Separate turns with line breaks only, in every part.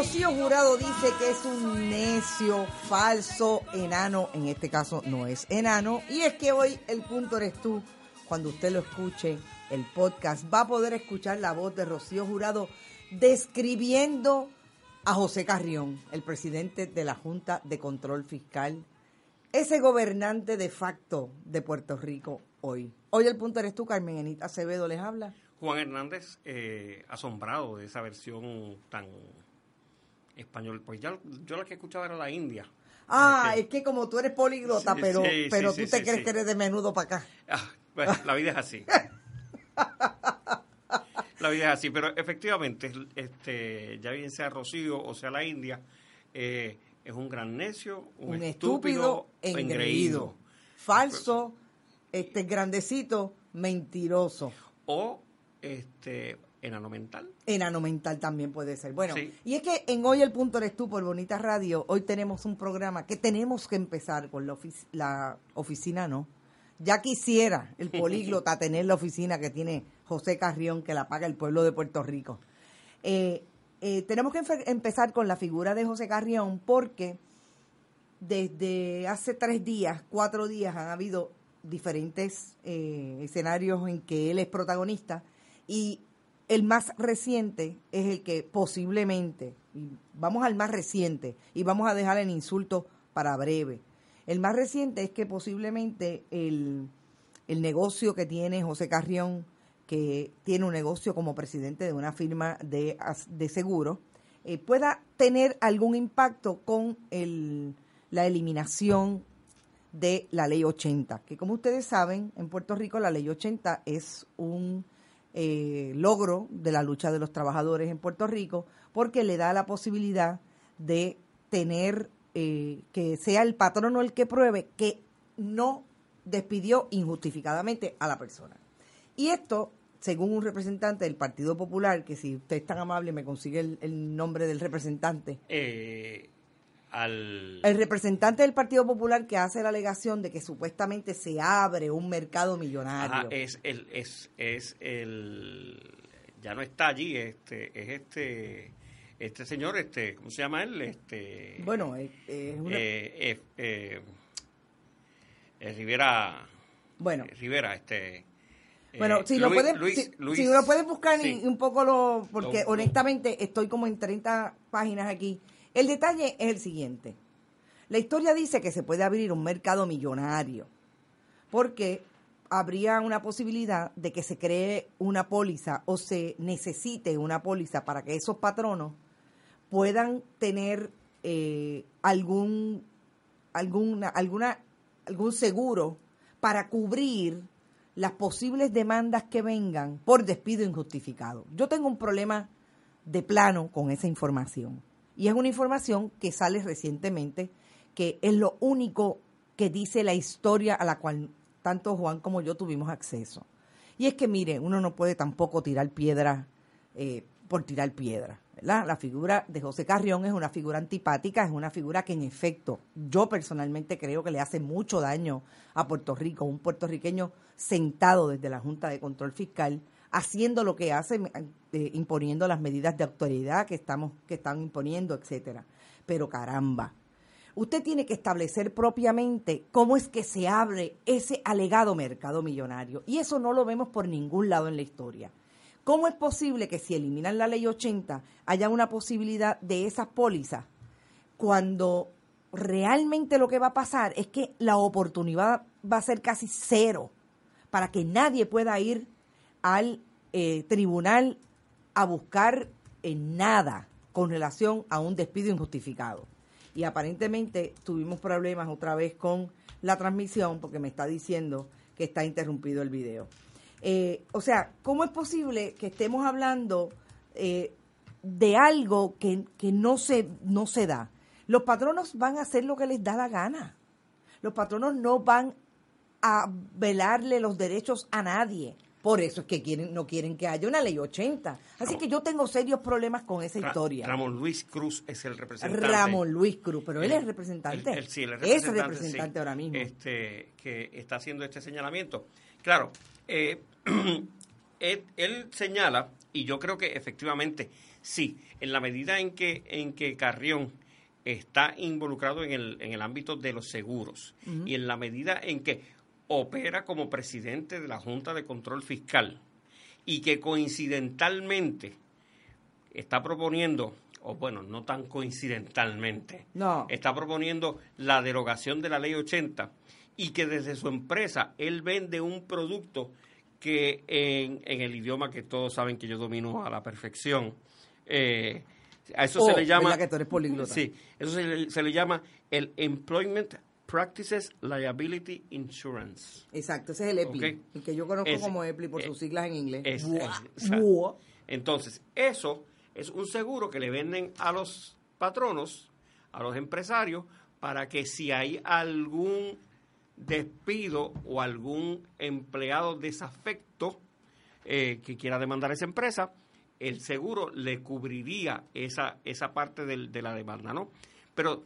Rocío Jurado dice que es un necio, falso, enano. En este caso no es enano. Y es que hoy el punto eres tú. Cuando usted lo escuche, el podcast, va a poder escuchar la voz de Rocío Jurado describiendo a José Carrión, el presidente de la Junta de Control Fiscal, ese gobernante de facto de Puerto Rico hoy. Hoy el punto eres tú, Carmen Enita Acevedo les habla.
Juan Hernández, eh, asombrado de esa versión tan español. Pues ya, yo la que escuchaba era la India.
Ah,
Este,
es que como tú eres políglota,
Sí,
pero,
sí,
pero
sí,
tú te crees que eres de menudo para acá.
ah, bueno, la vida es así. La vida es así, pero efectivamente, este, ya bien sea Rocío o sea la India, eh, es un gran necio, un,
Un, estúpido, engreído, falso, este grandecito, mentiroso.
o este enano mental.
Enano mental también puede ser. Bueno,
Sí.
y es que en Hoy el Punto Eres Tú por Bonita Radio, hoy tenemos un programa que tenemos que empezar con la, ofici- la oficina, ¿no? Ya quisiera el políglota tener la oficina que tiene José Carrión, que la paga el pueblo de Puerto Rico. Eh, eh, tenemos que empezar con la figura de José Carrión porque desde hace tres días, cuatro días, han habido diferentes eh, escenarios en que él es protagonista y el más reciente es el que posiblemente, y vamos al más reciente y vamos a dejar el insulto para breve. El más reciente es que posiblemente el, el negocio que tiene José Carrión, que tiene un negocio como presidente de una firma de, de seguro, eh, pueda tener algún impacto con el, la eliminación de la ley 80, que como ustedes saben, en Puerto Rico la ley 80 es un eh, logro de la lucha de los trabajadores en Puerto Rico, porque le da la posibilidad de tener eh, que sea el patrono el que pruebe que no despidió injustificadamente a la persona. Y esto, según un representante del Partido Popular, que si usted es tan amable me consigue el, el nombre del representante,
Eh, al
el representante del Partido Popular que hace la alegación de que supuestamente se abre un mercado millonario.
Ajá, es el es es el ya no está allí este es este este señor este cómo se llama él este
bueno, es, es una-
eh, eh, eh, eh, Rivera
bueno,
eh, Rivera este eh,
bueno, si lo pueden,
Luis-
si,
Luis-
si lo pueden buscar
sí.
y un poco lo, porque
Lo-
honestamente estoy como en 30 páginas aquí. El detalle es el siguiente. La historia dice que se puede abrir un mercado millonario, porque habría una posibilidad de que se cree una póliza o se necesite una póliza para que esos patronos puedan tener eh, algún alguna algún seguro para cubrir las posibles demandas que vengan por despido injustificado. Yo tengo un problema de plano con esa información. Y es una información que sale recientemente, que es lo único que dice la historia a la cual tanto Juan como yo tuvimos acceso. Y es que, mire, uno no puede tampoco tirar piedra eh, por tirar piedra. La figura de José Carrión es una figura antipática, es una figura que en efecto yo personalmente creo que le hace mucho daño a Puerto Rico, un puertorriqueño sentado desde la Junta de Control Fiscal, haciendo lo que hace, eh, imponiendo las medidas de autoridad que estamos que están imponiendo, etcétera. Pero caramba, usted tiene que establecer propiamente cómo es que se abre ese alegado mercado millonario. Y eso no lo vemos por ningún lado en la historia. ¿Cómo es posible que si eliminan la ley 80 haya una posibilidad de esas pólizas cuando realmente lo que va a pasar es que la oportunidad va a ser casi cero para que nadie pueda ir al eh, tribunal a buscar en nada con relación a un despido injustificado. Y aparentemente tuvimos problemas otra vez con la transmisión porque me está diciendo que está interrumpido el video. Eh, o sea, ¿cómo es posible que estemos hablando eh, de algo que, que no, se, no se da? Los patronos van a hacer lo que les da la gana. Los patronos no van a velarle los derechos a nadie. Por eso es que quieren, no quieren que haya una ley 80. Así que yo tengo serios problemas con esa historia.
Ramón Luis Cruz es el representante.
Ramón Luis Cruz, pero él es representante.
él- él sí, él es
es
representante,
representante
sí,
ahora mismo.
Este, que está haciendo este señalamiento. Claro, eh, él, él señala, y yo creo que efectivamente sí, en la medida en que, en que Carrión está involucrado en el, en el ámbito de los seguros y en la medida en que opera como presidente de la Junta de Control Fiscal y que coincidentalmente está proponiendo, o bueno, no tan coincidentalmente,
No.
está proponiendo la derogación de la ley 80 y que desde su empresa él vende un producto que en, en el idioma que todos saben que yo domino a la perfección, eh, a eso se
Oh,
le llama...
¿verdad que tú eres?
Sí, eso se le, se le llama el Employment Practices Liability Insurance.
Exacto, ese es el EPLI,
Ok.
el que yo conozco
Ese-
como EPLI por
eh,
sus siglas en inglés. Buah, buah.
Entonces, eso es un seguro que le venden a los patronos, a los empresarios, para que si hay algún despido o algún empleado desafecto eh, que quiera demandar a esa empresa, el seguro le cubriría esa, esa parte del- de la demanda, ¿no? Pero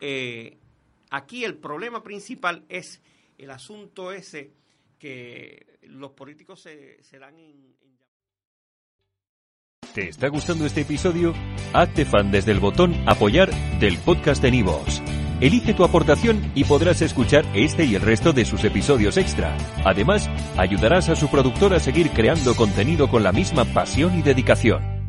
eh, aquí el problema principal es el asunto ese que los políticos se, se dan en-
¿Te está gustando este episodio? Hazte fan desde el botón Apoyar del podcast de Nivos. Elige tu aportación y podrás escuchar este y el resto de sus episodios extra. Además, ayudarás a su productor a seguir creando contenido con la misma pasión y dedicación.